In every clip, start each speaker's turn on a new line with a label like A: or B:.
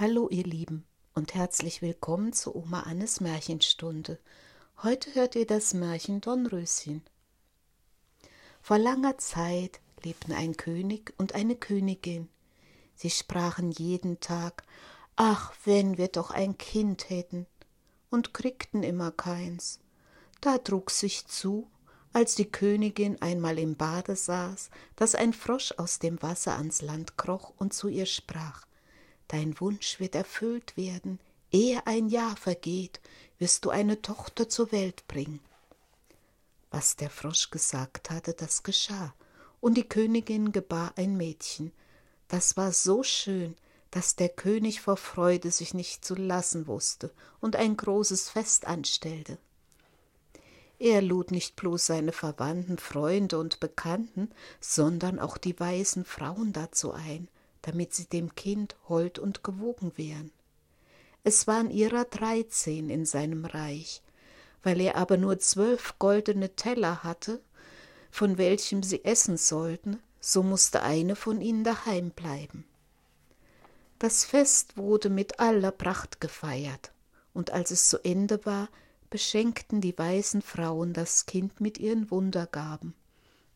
A: Hallo ihr Lieben und herzlich willkommen zu Oma Annes Märchenstunde. Heute hört ihr das Märchen Dornröschen. Vor langer Zeit lebten ein König und eine Königin. Sie sprachen jeden Tag, ach, wenn wir doch ein Kind hätten, und kriegten immer keins. Da trug sich zu, als die Königin einmal im Bade saß, dass ein Frosch aus dem Wasser ans Land kroch und zu ihr sprach Dein Wunsch wird erfüllt werden, ehe ein Jahr vergeht, wirst du eine Tochter zur Welt bringen. Was der Frosch gesagt hatte, das geschah, und die Königin gebar ein Mädchen. Das war so schön, dass der König vor Freude sich nicht zu lassen wusste und ein großes Fest anstellte. Er lud nicht bloß seine Verwandten, Freunde und Bekannten, sondern auch die weisen Frauen dazu ein, damit sie dem Kind hold und gewogen wären. Es waren ihrer dreizehn in seinem Reich, weil er aber nur zwölf goldene Teller hatte, von welchem sie essen sollten, so musste eine von ihnen daheim bleiben. Das Fest wurde mit aller Pracht gefeiert, und als es zu Ende war, beschenkten die weisen Frauen das Kind mit ihren Wundergaben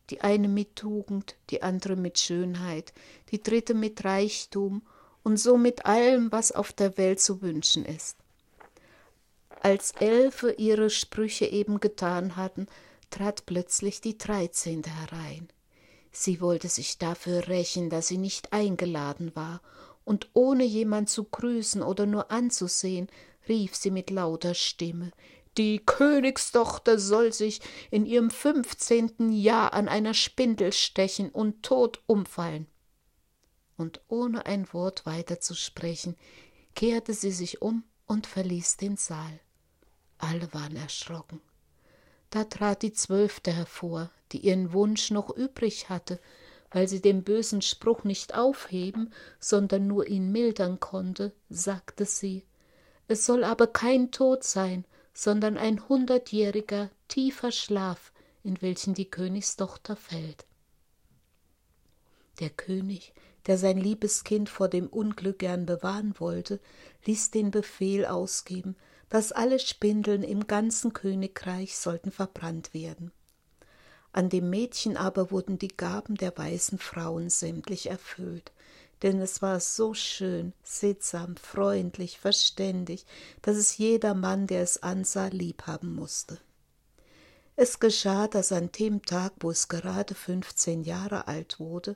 A: die eine mit Tugend, die andere mit Schönheit, die dritte mit Reichtum und so mit allem, was auf der Welt zu wünschen ist. Als Elfe ihre Sprüche eben getan hatten, trat plötzlich die Dreizehnte herein. Sie wollte sich dafür rächen, dass sie nicht eingeladen war, und ohne jemand zu grüßen oder nur anzusehen, rief sie mit lauter Stimme die Königstochter soll sich in ihrem fünfzehnten Jahr an einer Spindel stechen und tot umfallen. Und ohne ein Wort weiter zu sprechen, kehrte sie sich um und verließ den Saal. Alle waren erschrocken. Da trat die Zwölfte hervor, die ihren Wunsch noch übrig hatte, weil sie den bösen Spruch nicht aufheben, sondern nur ihn mildern konnte, sagte sie, es soll aber kein Tod sein, sondern ein hundertjähriger, tiefer Schlaf, in welchen die Königstochter fällt. Der König, der sein liebes Kind vor dem Unglück gern bewahren wollte, ließ den Befehl ausgeben, dass alle Spindeln im ganzen Königreich sollten verbrannt werden. An dem Mädchen aber wurden die Gaben der weißen Frauen sämtlich erfüllt, denn es war so schön, sittsam, freundlich, verständig, dass es jeder Mann, der es ansah, liebhaben musste. Es geschah, dass an dem Tag, wo es gerade fünfzehn Jahre alt wurde,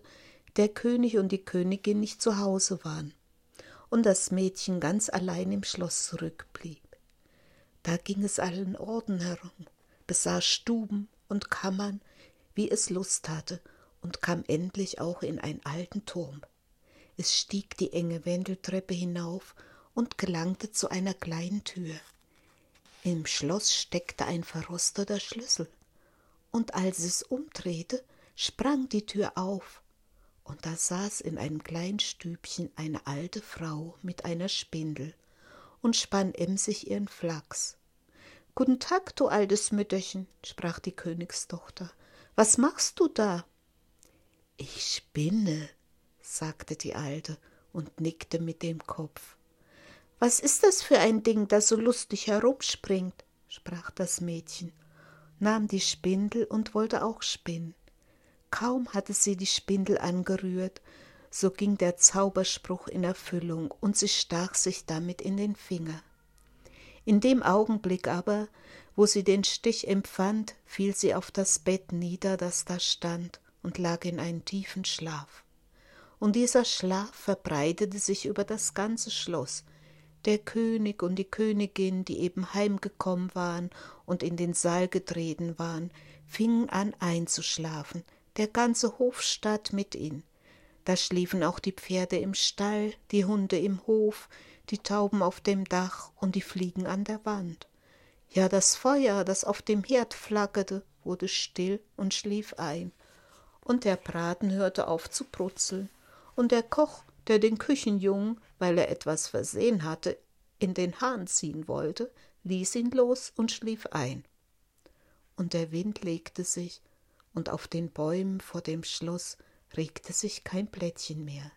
A: der König und die Königin nicht zu Hause waren und das Mädchen ganz allein im Schloss zurückblieb. Da ging es allen Orden herum, besah Stuben und Kammern, wie es Lust hatte, und kam endlich auch in einen alten Turm. Es stieg die enge Wendeltreppe hinauf und gelangte zu einer kleinen Tür. Im Schloss steckte ein verrosteter Schlüssel, und als es umdrehte, sprang die Tür auf, und da saß in einem kleinen Stübchen eine alte Frau mit einer Spindel und spann emsig ihren Flachs. Guten Tag, du altes Mütterchen, sprach die Königstochter. Was machst du da? Ich spinne, sagte die Alte und nickte mit dem Kopf. Was ist das für ein Ding, das so lustig herumspringt? sprach das Mädchen, nahm die Spindel und wollte auch spinnen. Kaum hatte sie die Spindel angerührt, so ging der Zauberspruch in Erfüllung und sie stach sich damit in den Finger. In dem Augenblick aber, wo sie den Stich empfand, fiel sie auf das Bett nieder, das da stand, und lag in einen tiefen Schlaf und dieser Schlaf verbreitete sich über das ganze Schloss. Der König und die Königin, die eben heimgekommen waren und in den Saal getreten waren, fingen an einzuschlafen, der ganze Hofstaat mit ihnen. Da schliefen auch die Pferde im Stall, die Hunde im Hof, die Tauben auf dem Dach und die Fliegen an der Wand. Ja, das Feuer, das auf dem Herd flackerte, wurde still und schlief ein, und der Braten hörte auf zu brutzeln und der Koch, der den Küchenjungen, weil er etwas versehen hatte, in den Hahn ziehen wollte, ließ ihn los und schlief ein. Und der Wind legte sich, und auf den Bäumen vor dem Schloss regte sich kein Blättchen mehr.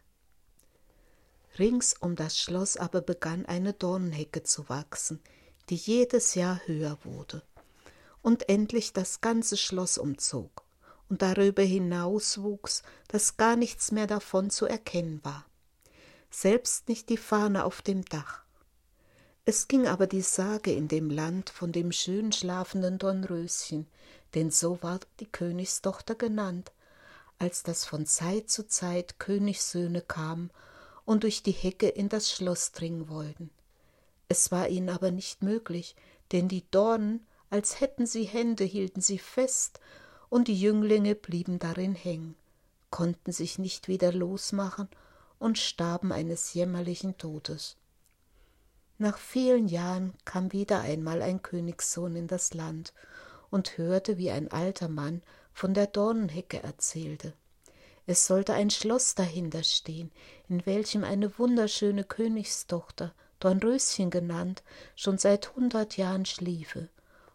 A: Rings um das Schloss aber begann eine Dornenhecke zu wachsen, die jedes Jahr höher wurde und endlich das ganze Schloss umzog und darüber hinaus wuchs, dass gar nichts mehr davon zu erkennen war, selbst nicht die Fahne auf dem Dach. Es ging aber die Sage in dem Land von dem schön schlafenden Dornröschen, denn so war die Königstochter genannt, als das von Zeit zu Zeit Königssöhne kamen und durch die Hecke in das Schloss dringen wollten. Es war ihnen aber nicht möglich, denn die Dornen, als hätten sie Hände, hielten sie fest, und die Jünglinge blieben darin hängen, konnten sich nicht wieder losmachen und starben eines jämmerlichen Todes. Nach vielen Jahren kam wieder einmal ein Königssohn in das Land und hörte, wie ein alter Mann von der Dornenhecke erzählte. Es sollte ein Schloss dahinter stehen, in welchem eine wunderschöne Königstochter, Dornröschen genannt, schon seit hundert Jahren schliefe,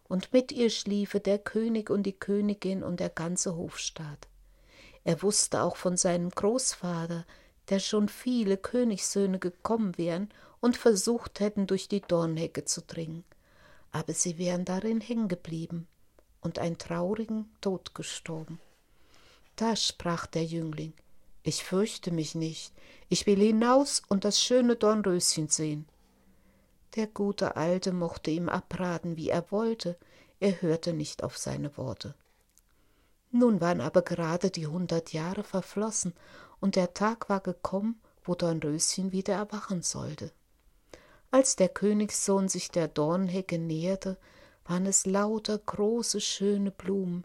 A: und mit ihr schliefe der König und die Königin und der ganze Hofstaat. Er wusste auch von seinem Großvater, der schon viele Königssöhne gekommen wären und versucht hätten, durch die Dornhecke zu dringen. Aber sie wären darin hängen geblieben und einen traurigen Tod gestorben. Da sprach der Jüngling, ich fürchte mich nicht, ich will hinaus und das schöne Dornröschen sehen. Der gute Alte mochte ihm abraten, wie er wollte, er hörte nicht auf seine Worte. Nun waren aber gerade die hundert Jahre verflossen, und der Tag war gekommen, wo Dornröschen wieder erwachen sollte. Als der Königssohn sich der Dornhecke näherte, waren es lauter große, schöne Blumen,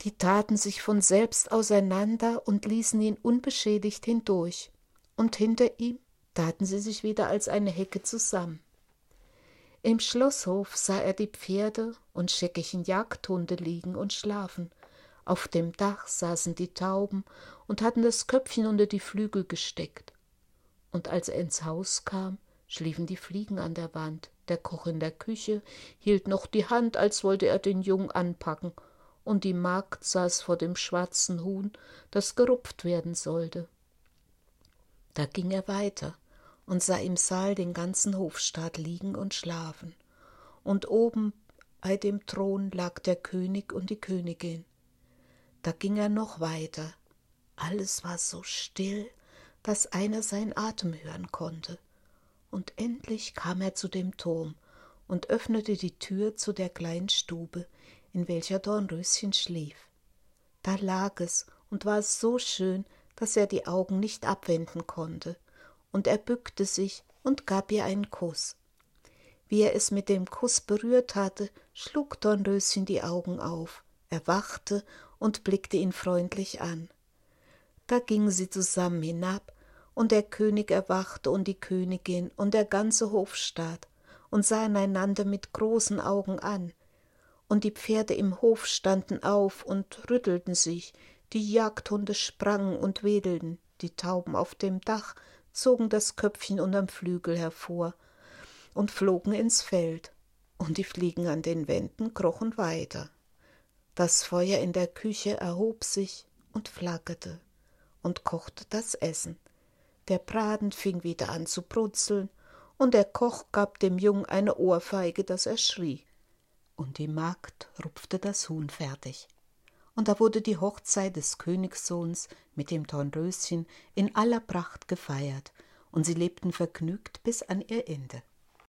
A: die taten sich von selbst auseinander und ließen ihn unbeschädigt hindurch, und hinter ihm taten sie sich wieder als eine Hecke zusammen. Im Schlosshof sah er die Pferde und scheckigen Jagdhunde liegen und schlafen. Auf dem Dach saßen die Tauben und hatten das Köpfchen unter die Flügel gesteckt. Und als er ins Haus kam, schliefen die Fliegen an der Wand. Der Koch in der Küche hielt noch die Hand, als wollte er den Jungen anpacken, und die Magd saß vor dem schwarzen Huhn, das gerupft werden sollte. Da ging er weiter und sah im Saal den ganzen Hofstaat liegen und schlafen, und oben bei dem Thron lag der König und die Königin. Da ging er noch weiter. Alles war so still, dass einer seinen Atem hören konnte. Und endlich kam er zu dem Turm und öffnete die Tür zu der kleinen Stube, in welcher Dornröschen schlief. Da lag es und war so schön, dass er die Augen nicht abwenden konnte und er bückte sich und gab ihr einen Kuss. Wie er es mit dem Kuss berührt hatte, schlug Dornröschen die Augen auf, erwachte und blickte ihn freundlich an. Da gingen sie zusammen hinab, und der König erwachte und die Königin und der ganze Hofstaat und sahen einander mit großen Augen an, und die Pferde im Hof standen auf und rüttelten sich, die Jagdhunde sprangen und wedelten, die Tauben auf dem Dach zogen das Köpfchen unterm Flügel hervor und flogen ins Feld, und die Fliegen an den Wänden krochen weiter. Das Feuer in der Küche erhob sich und flackerte und kochte das Essen. Der Braten fing wieder an zu brutzeln, und der Koch gab dem Jungen eine Ohrfeige, dass er schrie. Und die Magd rupfte das Huhn fertig und da wurde die Hochzeit des Königssohns mit dem Dornröschen in aller Pracht gefeiert, und sie lebten vergnügt bis an ihr Ende.